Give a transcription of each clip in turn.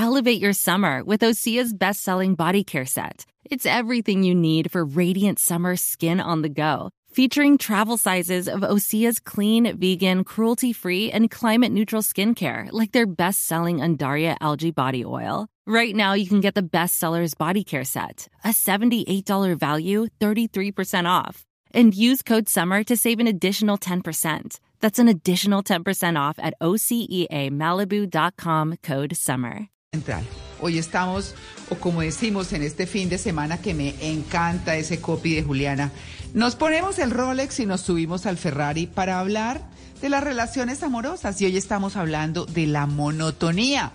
Elevate your summer with Osea's best selling body care set. It's everything you need for radiant summer skin on the go. Featuring travel sizes of Osea's clean, vegan, cruelty free, and climate neutral skincare, like their best selling Undaria algae body oil. Right now, you can get the bestsellers body care set, a $78 value, 33% off. And use code SUMMER to save an additional 10%. That's an additional 10% off at OCEAMalibu.com code SUMMER. Central. Hoy estamos, o como decimos en este fin de semana que me encanta ese copy de Juliana, nos ponemos el Rolex y nos subimos al Ferrari para hablar de las relaciones amorosas y hoy estamos hablando de la monotonía.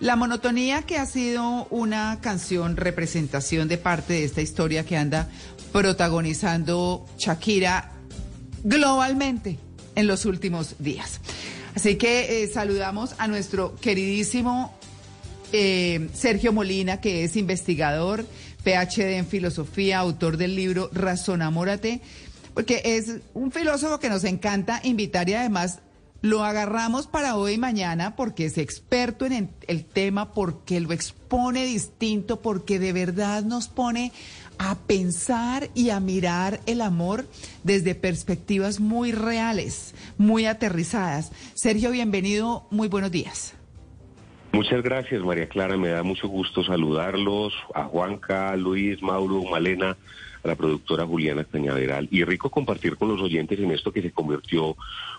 La monotonía que ha sido una canción representación de parte de esta historia que anda protagonizando Shakira globalmente en los últimos días. Así que eh, saludamos a nuestro queridísimo eh, Sergio Molina, que es investigador, PhD en filosofía, autor del libro Razonamórate, porque es un filósofo que nos encanta invitar y además lo agarramos para hoy y mañana porque es experto en el tema, porque lo expone distinto, porque de verdad nos pone a pensar y a mirar el amor desde perspectivas muy reales, muy aterrizadas. Sergio, bienvenido, muy buenos días. Muchas gracias, María Clara. Me da mucho gusto saludarlos, a Juanca, Luis, Mauro, Malena, a la productora Juliana Cañaveral. Y rico compartir con los oyentes en esto que se convirtió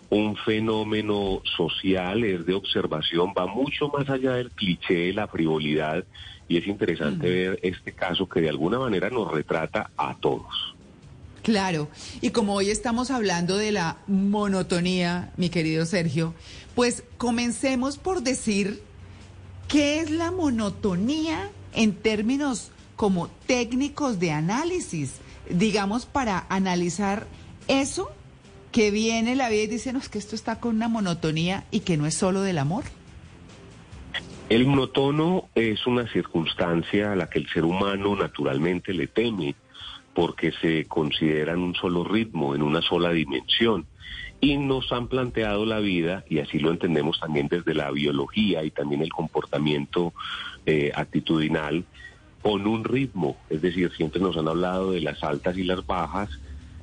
un fenómeno social, es de observación, va mucho más allá del cliché, la frivolidad. Y es interesante ver este caso que de alguna manera nos retrata a todos. Claro, y como hoy estamos hablando de la monotonía, mi querido Sergio, pues comencemos por decir ¿Qué es la monotonía en términos como técnicos de análisis? Digamos, para analizar eso que viene la vida y dice, no, es que esto está con una monotonía y que no es solo del amor. El monotono es una circunstancia a la que el ser humano naturalmente le teme porque se considera en un solo ritmo, en una sola dimensión y nos han planteado la vida, y así lo entendemos también desde la biología y también el comportamiento eh, actitudinal, con un ritmo, es decir, siempre nos han hablado de las altas y las bajas,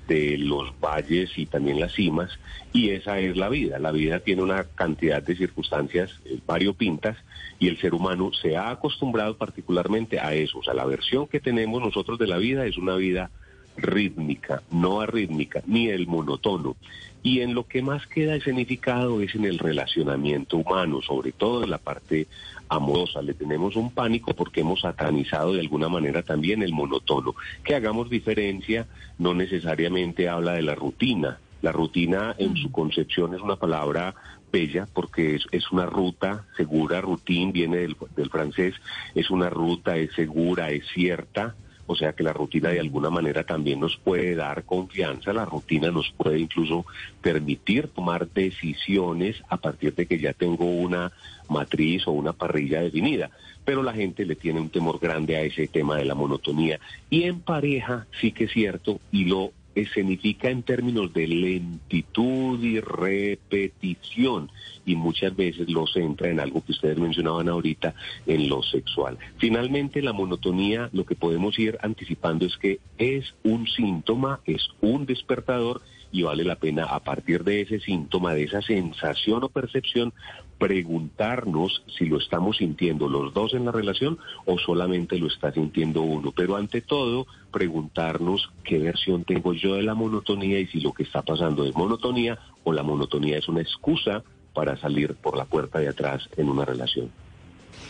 de los valles y también las cimas, y esa es la vida. La vida tiene una cantidad de circunstancias eh, variopintas y el ser humano se ha acostumbrado particularmente a eso. O sea, la versión que tenemos nosotros de la vida es una vida rítmica, no arrítmica, ni el monotono. Y en lo que más queda escenificado es en el relacionamiento humano, sobre todo en la parte amorosa. Le tenemos un pánico porque hemos satanizado de alguna manera también el monotono. Que hagamos diferencia no necesariamente habla de la rutina. La rutina en su concepción es una palabra bella porque es, una ruta segura, routine viene del, del francés, es una ruta, es segura, es cierta, o sea que la rutina de alguna manera también nos puede dar confianza, la rutina nos puede incluso permitir tomar decisiones a partir de que ya tengo una matriz o una parrilla definida, pero la gente le tiene un temor grande a ese tema de la monotonía. Y en pareja sí que es cierto y lo escenifica en términos de lentitud y repetición y muchas veces lo centra en algo que ustedes mencionaban ahorita, en lo sexual. Finalmente, la monotonía, lo que podemos ir anticipando es que es un síntoma, es un despertador y vale la pena a partir de ese síntoma, de esa sensación o percepción, preguntarnos si lo estamos sintiendo los dos en la relación o solamente lo está sintiendo uno. Pero ante todo, preguntarnos qué versión tengo yo de la monotonía y si lo que está pasando es monotonía o la monotonía es una excusa para salir por la puerta de atrás en una relación.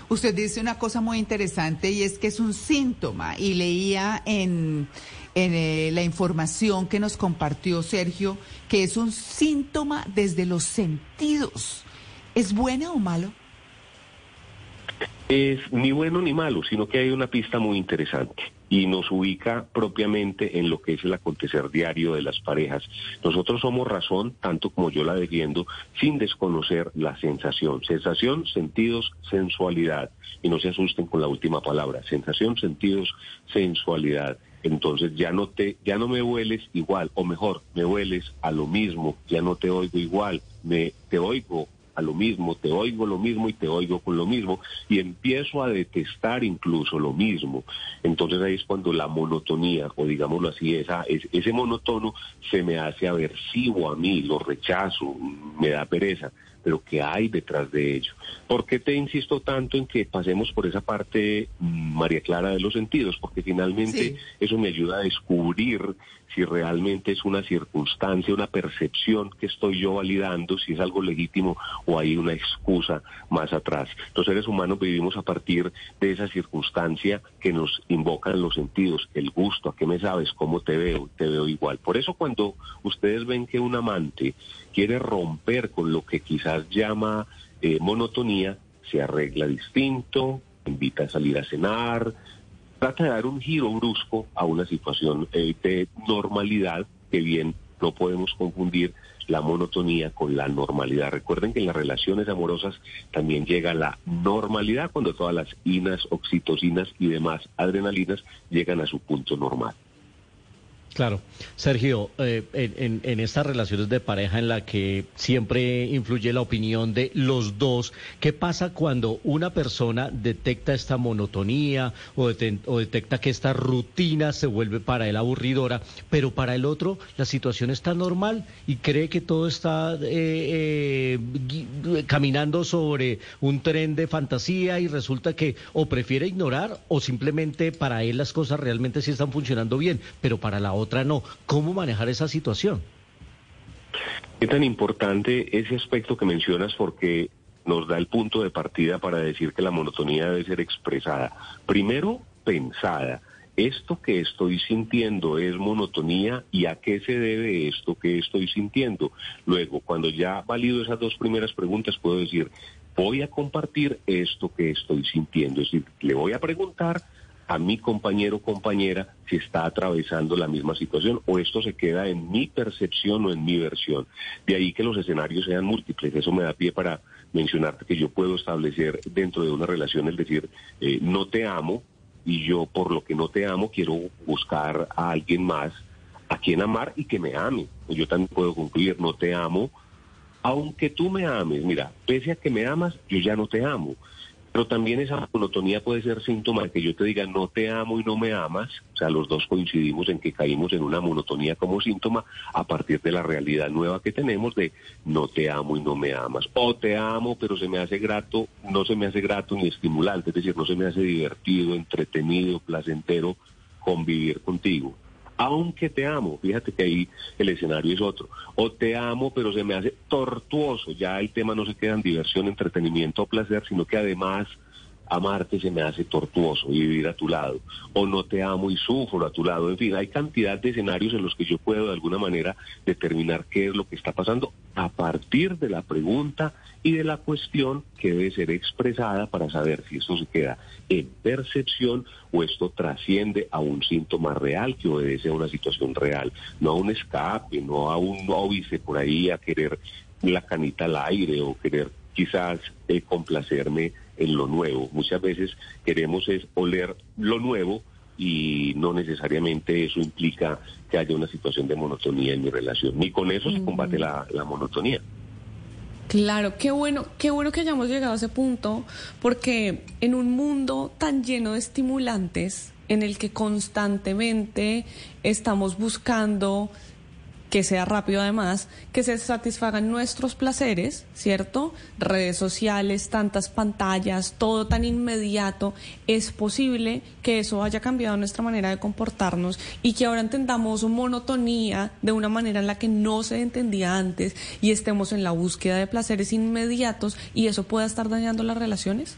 Usted dice una cosa muy interesante y es que es un síntoma y leía en, eh, la información que nos compartió Sergio que es un síntoma desde los sentidos. ¿Es bueno o malo? Es ni bueno ni malo, sino que hay una pista muy interesante y nos ubica propiamente en lo que es el acontecer diario de las parejas. Nosotros somos razón, tanto como yo la defiendo, sin desconocer la sensación. Sensación, sentidos, sensualidad. Y no se asusten con la última palabra. Sensación, sentidos, sensualidad. Entonces ya no te, ya no me hueles igual, o mejor, me hueles a lo mismo, ya no te oigo igual, me te oigo a lo mismo, te oigo lo mismo y te oigo con lo mismo y empiezo a detestar incluso lo mismo. Entonces ahí es cuando la monotonía, o digámoslo así, esa, ese monotono se me hace aversivo a mí, lo rechazo, me da pereza pero ¿qué hay detrás de ello? ¿Por qué te insisto tanto en que pasemos por esa parte, mm, María Clara, de los sentidos? Porque finalmente eso me ayuda a descubrir si realmente es una circunstancia, una percepción que estoy yo validando, si es algo legítimo o hay una excusa más atrás. Los seres humanos vivimos a partir de esa circunstancia que nos invocan los sentidos, el gusto, a qué me sabes, cómo te veo, te veo igual. Por eso cuando ustedes ven que un amante quiere romper con lo que quizás llama eh, monotonía, se arregla distinto, invita a salir a cenar, trata de dar un giro brusco a una situación eh, de normalidad que bien no podemos confundir la monotonía con la normalidad. Recuerden que en las relaciones amorosas también llega la normalidad cuando todas las inas, oxitocinas y demás adrenalinas llegan a su punto normal. Claro. Sergio, eh, en, en, estas relaciones de pareja en la que siempre influye la opinión de los dos, ¿qué pasa cuando una persona detecta esta monotonía o, detecta que esta rutina se vuelve para él aburridora, pero para el otro la situación está normal y cree que todo está eh, eh, caminando sobre un tren de fantasía y resulta que o prefiere ignorar o simplemente para él las cosas realmente sí están funcionando bien, pero para la otra otra no. ¿Cómo manejar esa situación? Es tan importante ese aspecto que mencionas porque nos da el punto de partida para decir que la monotonía debe ser expresada. Primero, pensada. Esto que estoy sintiendo es monotonía y a qué se debe esto que estoy sintiendo. Luego, cuando ya valido esas dos primeras preguntas, puedo decir, voy a compartir esto que estoy sintiendo. Es decir, le voy a preguntar a mi compañero o compañera si está atravesando la misma situación o esto se queda en mi percepción o en mi versión. De ahí que los escenarios sean múltiples. Eso me da pie para mencionarte que yo puedo establecer dentro de una relación, es decir, eh, no te amo y yo por lo que no te amo quiero buscar a alguien más a quien amar y que me ame. Yo también puedo concluir, no te amo, aunque tú me ames. Mira, pese a que me amas, yo ya no te amo. Pero también esa monotonía puede ser síntoma de que yo te diga no te amo y no me amas. O sea, los dos coincidimos en que caímos en una monotonía como síntoma a partir de la realidad nueva que tenemos de no te amo y no me amas. O te amo, pero se me hace grato, no se me hace grato ni estimulante, es decir, no se me hace divertido, entretenido, placentero convivir contigo aunque te amo, fíjate que ahí el escenario es otro, o te amo pero se me hace tortuoso, ya el tema no se queda en diversión, entretenimiento o placer, sino que además amarte se me hace tortuoso y vivir a tu lado, o no te amo y sufro a tu lado, en fin, hay cantidad de escenarios en los que yo puedo de alguna manera determinar qué es lo que está pasando a partir de la pregunta y de la cuestión que debe ser expresada para saber si esto se queda en percepción o esto trasciende a un síntoma real que obedece a una situación real, no a un escape, no a un óbice por ahí a querer la canita al aire o querer quizás eh, complacerme en lo nuevo. Muchas veces queremos es oler lo nuevo y no necesariamente eso implica que haya una situación de monotonía en mi relación. Ni con eso se combate la, la monotonía. Claro, qué bueno, qué bueno que hayamos llegado a ese punto, porque en un mundo tan lleno de estimulantes, en el que constantemente estamos buscando que sea rápido además, que se satisfagan nuestros placeres, ¿cierto? Redes sociales, tantas pantallas, todo tan inmediato, es posible que eso haya cambiado nuestra manera de comportarnos y que ahora entendamos monotonía de una manera en la que no se entendía antes y estemos en la búsqueda de placeres inmediatos y eso pueda estar dañando las relaciones?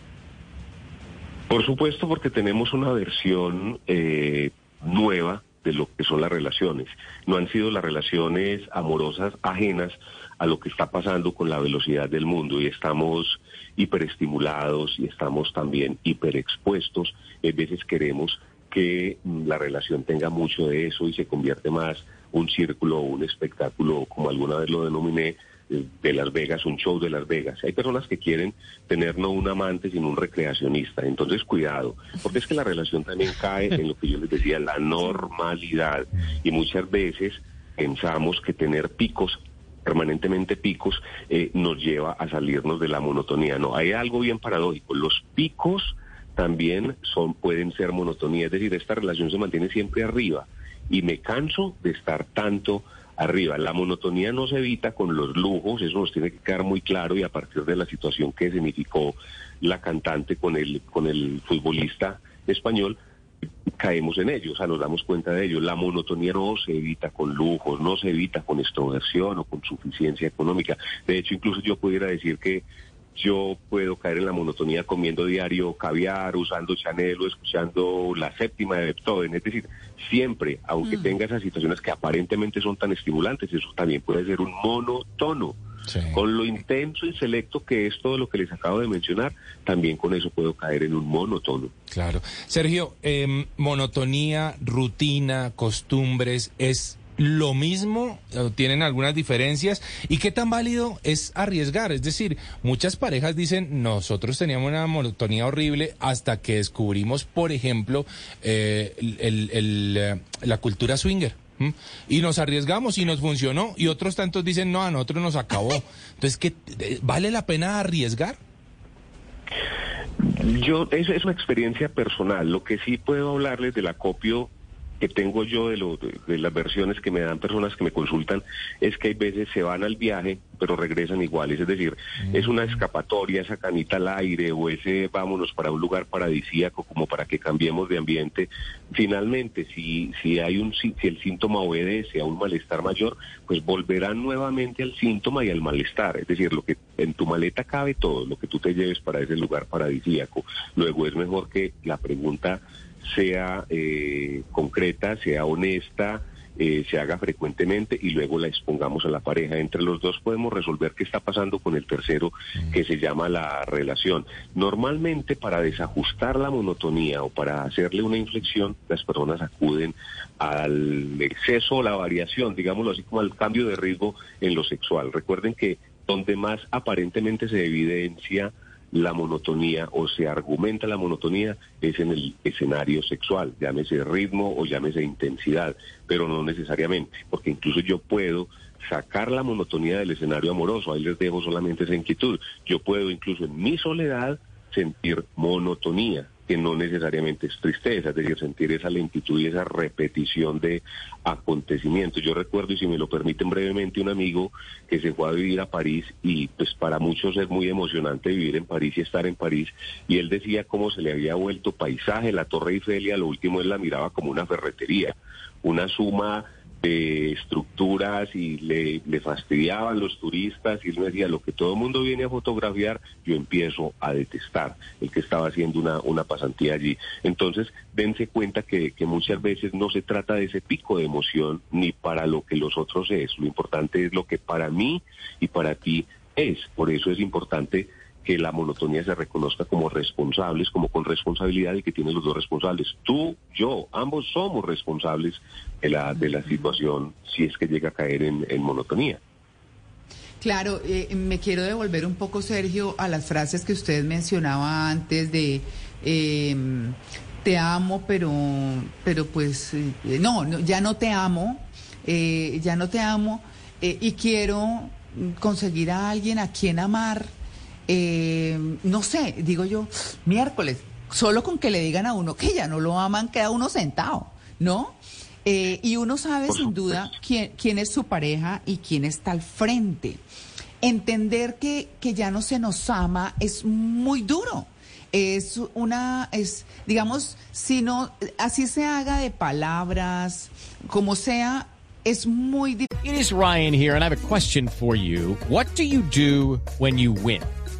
Por supuesto, porque tenemos una versión eh, nueva de lo que son las relaciones. No han sido las relaciones amorosas ajenas a lo que está pasando con la velocidad del mundo y estamos hiperestimulados y estamos también hiperexpuestos. A veces queremos que mm, la relación tenga mucho de eso y se convierte más un círculo o un espectáculo, como alguna vez lo denominé, de Las Vegas, un show de Las Vegas. Hay personas que quieren tener no un amante, sino un recreacionista. Entonces, cuidado, porque es que la relación también cae en lo que yo les decía, la normalidad. Y muchas veces pensamos que tener picos permanentemente picos, eh, nos lleva a salirnos de la monotonía. No, hay algo bien paradójico. Los picos también son, pueden ser monotonía, es decir, esta relación se mantiene siempre arriba y me canso de estar tanto arriba. La monotonía no se evita con los lujos, eso nos tiene que quedar muy claro y a partir de la situación que significó la cantante con el, con el futbolista español, caemos en ello, o sea, nos damos cuenta de ello. La monotonía no se evita con lujos, no se evita con extroversión o con suficiencia económica. De hecho, incluso yo pudiera decir que yo puedo caer en la monotonía comiendo diario caviar, usando Chanel o escuchando la séptima de Beethoven. Es decir, siempre, aunque mm. tenga esas situaciones que aparentemente son tan estimulantes, eso también puede ser un monotono. Con lo intenso y selecto que es todo lo que les acabo de mencionar, también con eso puedo caer en un monotono. Claro. Sergio, eh, monotonía, rutina, costumbres, ¿es lo mismo? ¿Tienen algunas diferencias? ¿Y qué tan válido es arriesgar? Es decir, muchas parejas dicen, nosotros teníamos una monotonía horrible hasta que descubrimos, por ejemplo, eh, eh, la cultura swinger. Y nos arriesgamos y nos funcionó. Y otros tantos dicen, no, a nosotros nos acabó. Entonces, ¿qué, eh, ¿vale la pena arriesgar? Yo, es, es una experiencia personal. Lo que sí puedo hablarles del acopio que tengo yo de, lo, de, las versiones que me dan personas que me consultan es que hay veces se van al viaje pero regresan iguales, es decir, es una escapatoria, esa canita al aire o ese vámonos para un lugar paradisíaco como para que cambiemos de ambiente. Finalmente, si, si, hay un, si el síntoma obedece a un malestar mayor, pues volverán nuevamente al síntoma y al malestar, es decir, lo que en tu maleta cabe todo, lo que tú te lleves para ese lugar paradisíaco. Luego es mejor que la pregunta sea eh, concreta, sea honesta, eh, se haga frecuentemente y luego la expongamos a la pareja. Entre los dos podemos resolver qué está pasando con el tercero que se llama la relación. Normalmente para desajustar la monotonía o para hacerle una inflexión, las personas acuden al exceso o la variación, digámoslo así como al cambio de ritmo en lo sexual. Recuerden que donde más aparentemente se evidencia la monotonía o se argumenta la monotonía es en el escenario sexual, llámese ritmo o llámese intensidad, pero no necesariamente, porque incluso yo puedo sacar la monotonía del escenario amoroso, ahí les dejo solamente esa inquietud, yo puedo incluso en mi soledad sentir monotonía, que no necesariamente es tristeza, es decir, sentir esa lentitud y esa repetición de acontecimientos. Yo recuerdo, y si me lo permiten brevemente, un amigo que se fue a vivir a París y pues para muchos es muy emocionante vivir en París y estar en París, y él decía cómo se le había vuelto paisaje, la Torre Eiffel y a lo último él la miraba como una ferretería, una suma de estructuras y le, fastidiaban los turistas y él me decía, lo que todo el mundo viene a fotografiar, yo empiezo a detestar el que estaba haciendo una, una pasantía allí. Entonces, dense cuenta que, que muchas veces no se trata de ese pico de emoción ni para lo que los otros es, lo importante es lo que para mí y para ti es. Por eso es importante que la monotonía se reconozca como responsables, como con responsabilidad y que tienen los dos responsables. Tú, yo, ambos somos responsables de la, de la situación si es que llega a caer en, monotonía. Claro, eh, me quiero devolver un poco, Sergio, a las frases que usted mencionaba antes de em, te amo, pero, pero pues eh, no, no, ya no te amo, eh, ya no te amo y quiero conseguir a alguien a quien amar eh, no sé, digo yo, miércoles, solo con que le digan a uno que ya no lo aman, queda uno sentado, ¿no? Eh, y uno sabe sin duda quién, quién es su pareja y quién está al frente. Entender que, que ya no se nos ama es muy duro es una, es, digamos, si no, así se haga de palabras, como sea, es muy difícil. It is Ryan here, and I have a question for you. What do you do when you win?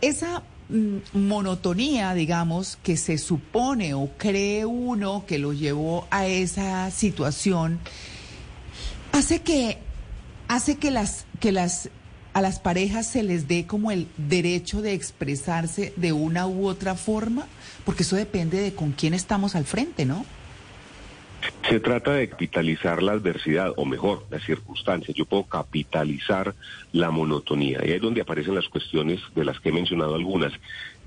Esa Mm, monotonía, digamos, que se supone o cree uno que lo llevó a esa situación, hace que, hace que las, que las a las parejas se les dé como el derecho de expresarse de una u otra forma? Porque eso depende de con quién estamos al frente, ¿no? Se trata de capitalizar la adversidad, o mejor, las circunstancias. Yo puedo capitalizar la monotonía. Y ahí es donde aparecen las cuestiones de las que he mencionado algunas.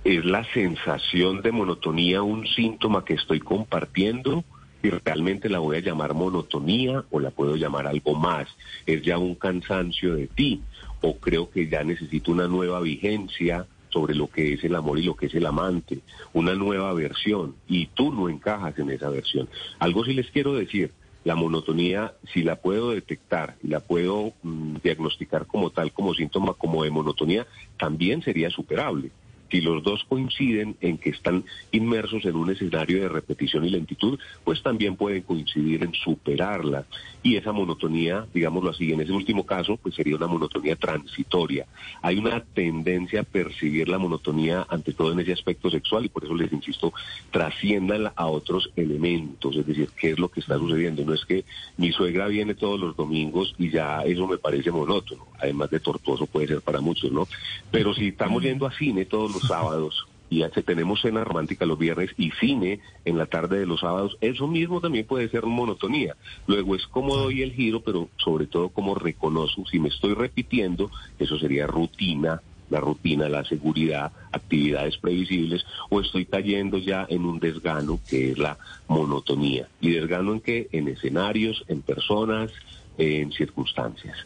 ¿Es la sensación de monotonía un síntoma que estoy compartiendo? Y realmente la voy a llamar monotonía o la puedo llamar algo más. Es ya un cansancio de ti o creo que ya necesito una nueva vigencia sobre lo que es el amor y lo que es el amante, una nueva versión, y tú no encajas en esa versión. Algo sí les quiero decir, la monotonía, si la puedo detectar y la puedo mm, diagnosticar como tal, como síntoma, como de monotonía, también sería superable si los dos coinciden en que están inmersos en un escenario de repetición y lentitud, pues también pueden coincidir en superarla. Y esa monotonía, digámoslo así, en ese último caso, pues sería una monotonía transitoria. Hay una tendencia a percibir la monotonía ante todo en ese aspecto sexual y por eso les insisto, trasciendan a otros elementos, es decir, qué es lo que está sucediendo. No es que mi suegra viene todos los domingos y ya eso me parece monótono, además de tortuoso puede ser para muchos, ¿no? Pero si estamos yendo a cine todos los sábados y tenemos cena romántica los viernes y cine en la tarde de los sábados, eso mismo también puede ser monotonía. Luego es como doy el giro, pero sobre todo como reconozco, si me estoy repitiendo, eso sería rutina, la rutina, la seguridad, actividades previsibles, o estoy cayendo ya en un desgano que es la monotonía. ¿Y desgano en qué? En escenarios, en personas, en circunstancias.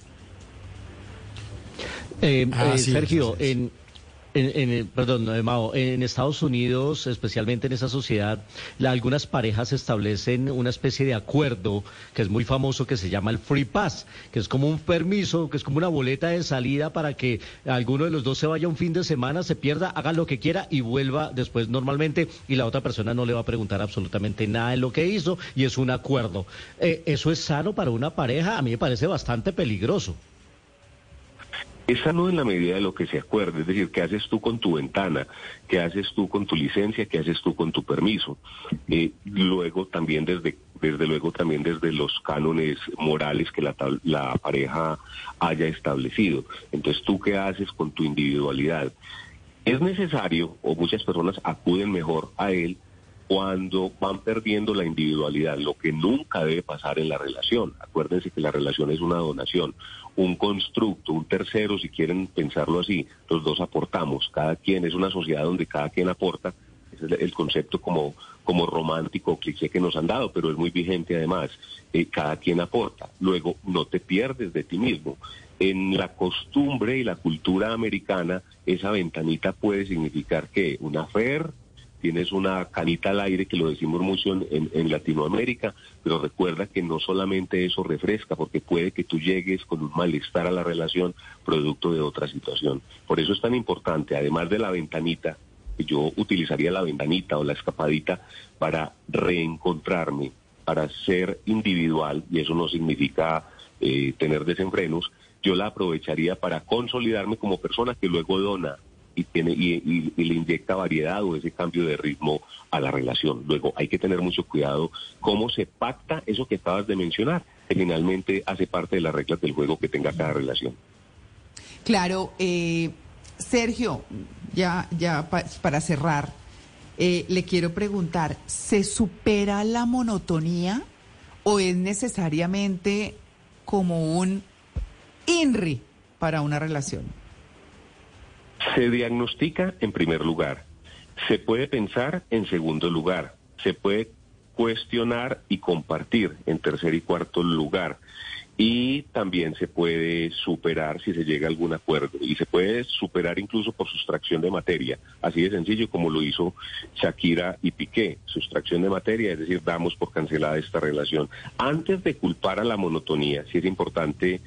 Eh, eh, Sergio, en en, perdón, Mao, en Estados Unidos, especialmente en esa sociedad, algunas parejas establecen una especie de acuerdo que es muy famoso que se llama el Free Pass, que es como un permiso, que es como una boleta de salida para que alguno de los dos se vaya un fin de semana, se pierda, haga lo que quiera y vuelva después normalmente y la otra persona no le va a preguntar absolutamente nada de lo que hizo y es un acuerdo. Eh, ¿Eso es sano para una pareja? A mí me parece bastante peligroso. Esa no en la medida de lo que se acuerde, es decir, ¿qué haces tú con tu ventana? ¿Qué haces tú con tu licencia? ¿Qué haces tú con tu permiso? Eh, luego también desde, desde luego también desde los cánones morales que la, la pareja haya establecido. Entonces, ¿tú qué haces con tu individualidad? Es necesario, o muchas personas acuden mejor a él, cuando van perdiendo la individualidad, lo que nunca debe pasar en la relación. Acuérdense que la relación es una donación, un constructo, un tercero, si quieren pensarlo así, los dos aportamos, cada quien es una sociedad donde cada quien aporta, ese es el concepto como, como romántico, cliché que nos han dado, pero es muy vigente además, eh, cada quien aporta. Luego, no te pierdes de ti mismo. En la costumbre y la cultura americana, esa ventanita puede significar que una fer, tienes una canita al aire, que lo decimos mucho en, Latinoamérica, pero recuerda que no solamente eso refresca, porque puede que tú llegues con un malestar a la relación producto de otra situación. Por eso es tan importante, además de la ventanita, yo utilizaría la ventanita o la escapadita para reencontrarme, para ser individual, y eso no significa eh, tener desenfrenos, yo la aprovecharía para consolidarme como persona que luego dona y, le inyecta variedad o ese cambio de ritmo a la relación. Luego hay que tener mucho cuidado cómo se pacta eso que acabas de mencionar, que finalmente hace parte de las reglas del juego que tenga cada relación. Claro, eh, Sergio, ya, ya para cerrar, eh, le quiero preguntar, ¿se supera la monotonía o es necesariamente como un INRI para una relación? Se diagnostica en primer lugar, se puede pensar en segundo lugar, se puede cuestionar y compartir en tercer y cuarto lugar. Y también se puede superar si se llega a algún acuerdo. Y se puede superar incluso por sustracción de materia. Así de sencillo como lo hizo Shakira y Piqué. Sustracción de materia, es decir, damos por cancelada esta relación. Antes de culpar a la monotonía, sí es importante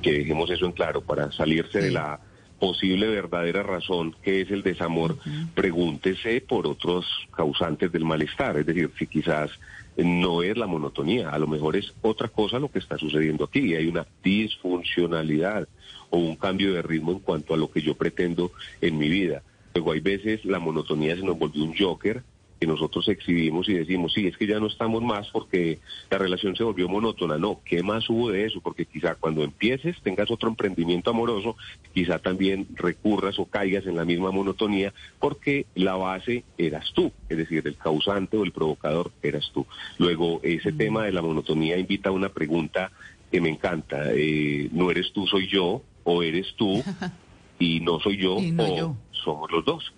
que dejemos eso en claro para salirse de la posible verdadera razón, que es el desamor, pregúntese por otros causantes del malestar. Es decir, si quizás no es la monotonía, a lo mejor es otra cosa lo que está sucediendo aquí. Hay una disfuncionalidad o un cambio de ritmo en cuanto a lo que yo pretendo en mi vida. Luego hay veces la monotonía se nos volvió un joker que nosotros exhibimos y decimos, sí, es que ya no estamos más porque la relación se volvió monótona. No, ¿qué más hubo de eso? Porque quizá cuando empieces, tengas otro emprendimiento amoroso, quizá también recurras o caigas en la misma monotonía porque la base eras tú, es decir, el causante o el provocador eras tú. Luego, ese tema de la monotonía invita a una pregunta que me encanta. Eh, no eres tú, soy yo, o eres tú y no soy yo, no o yo. somos los dos.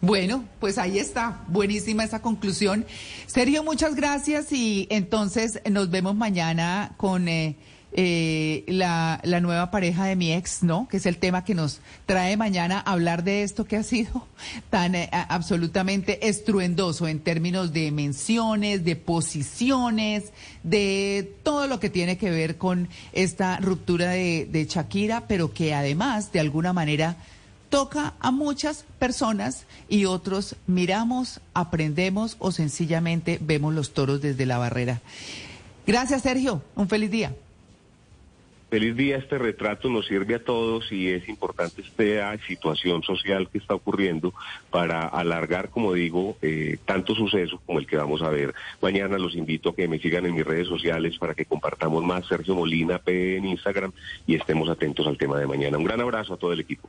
Bueno, pues ahí está. Buenísima esa conclusión. Sergio, muchas gracias y entonces nos vemos mañana con eh, eh, la, la nueva pareja de mi ex, ¿no? Que es el tema que nos trae mañana hablar de esto que ha sido tan eh, absolutamente estruendoso en términos de menciones, de posiciones, de todo lo que tiene que ver con esta ruptura de, de Shakira, pero que además, de alguna manera, toca a muchas personas y otros miramos, aprendemos o sencillamente vemos los toros desde la barrera. Gracias, Sergio. Un feliz día. Feliz día, este retrato nos sirve a todos y es importante esta situación social que está ocurriendo para alargar, como digo, eh, tanto suceso como el que vamos a ver. Mañana los invito a que me sigan en mis redes sociales para que compartamos más Sergio Molina P en Instagram y estemos atentos al tema de mañana. Un gran abrazo a todo el equipo.